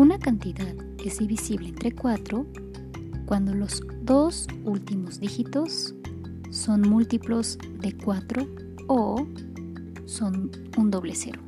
Una cantidad es divisible entre 4 cuando los dos últimos dígitos son múltiplos de 4 o son un doble cero.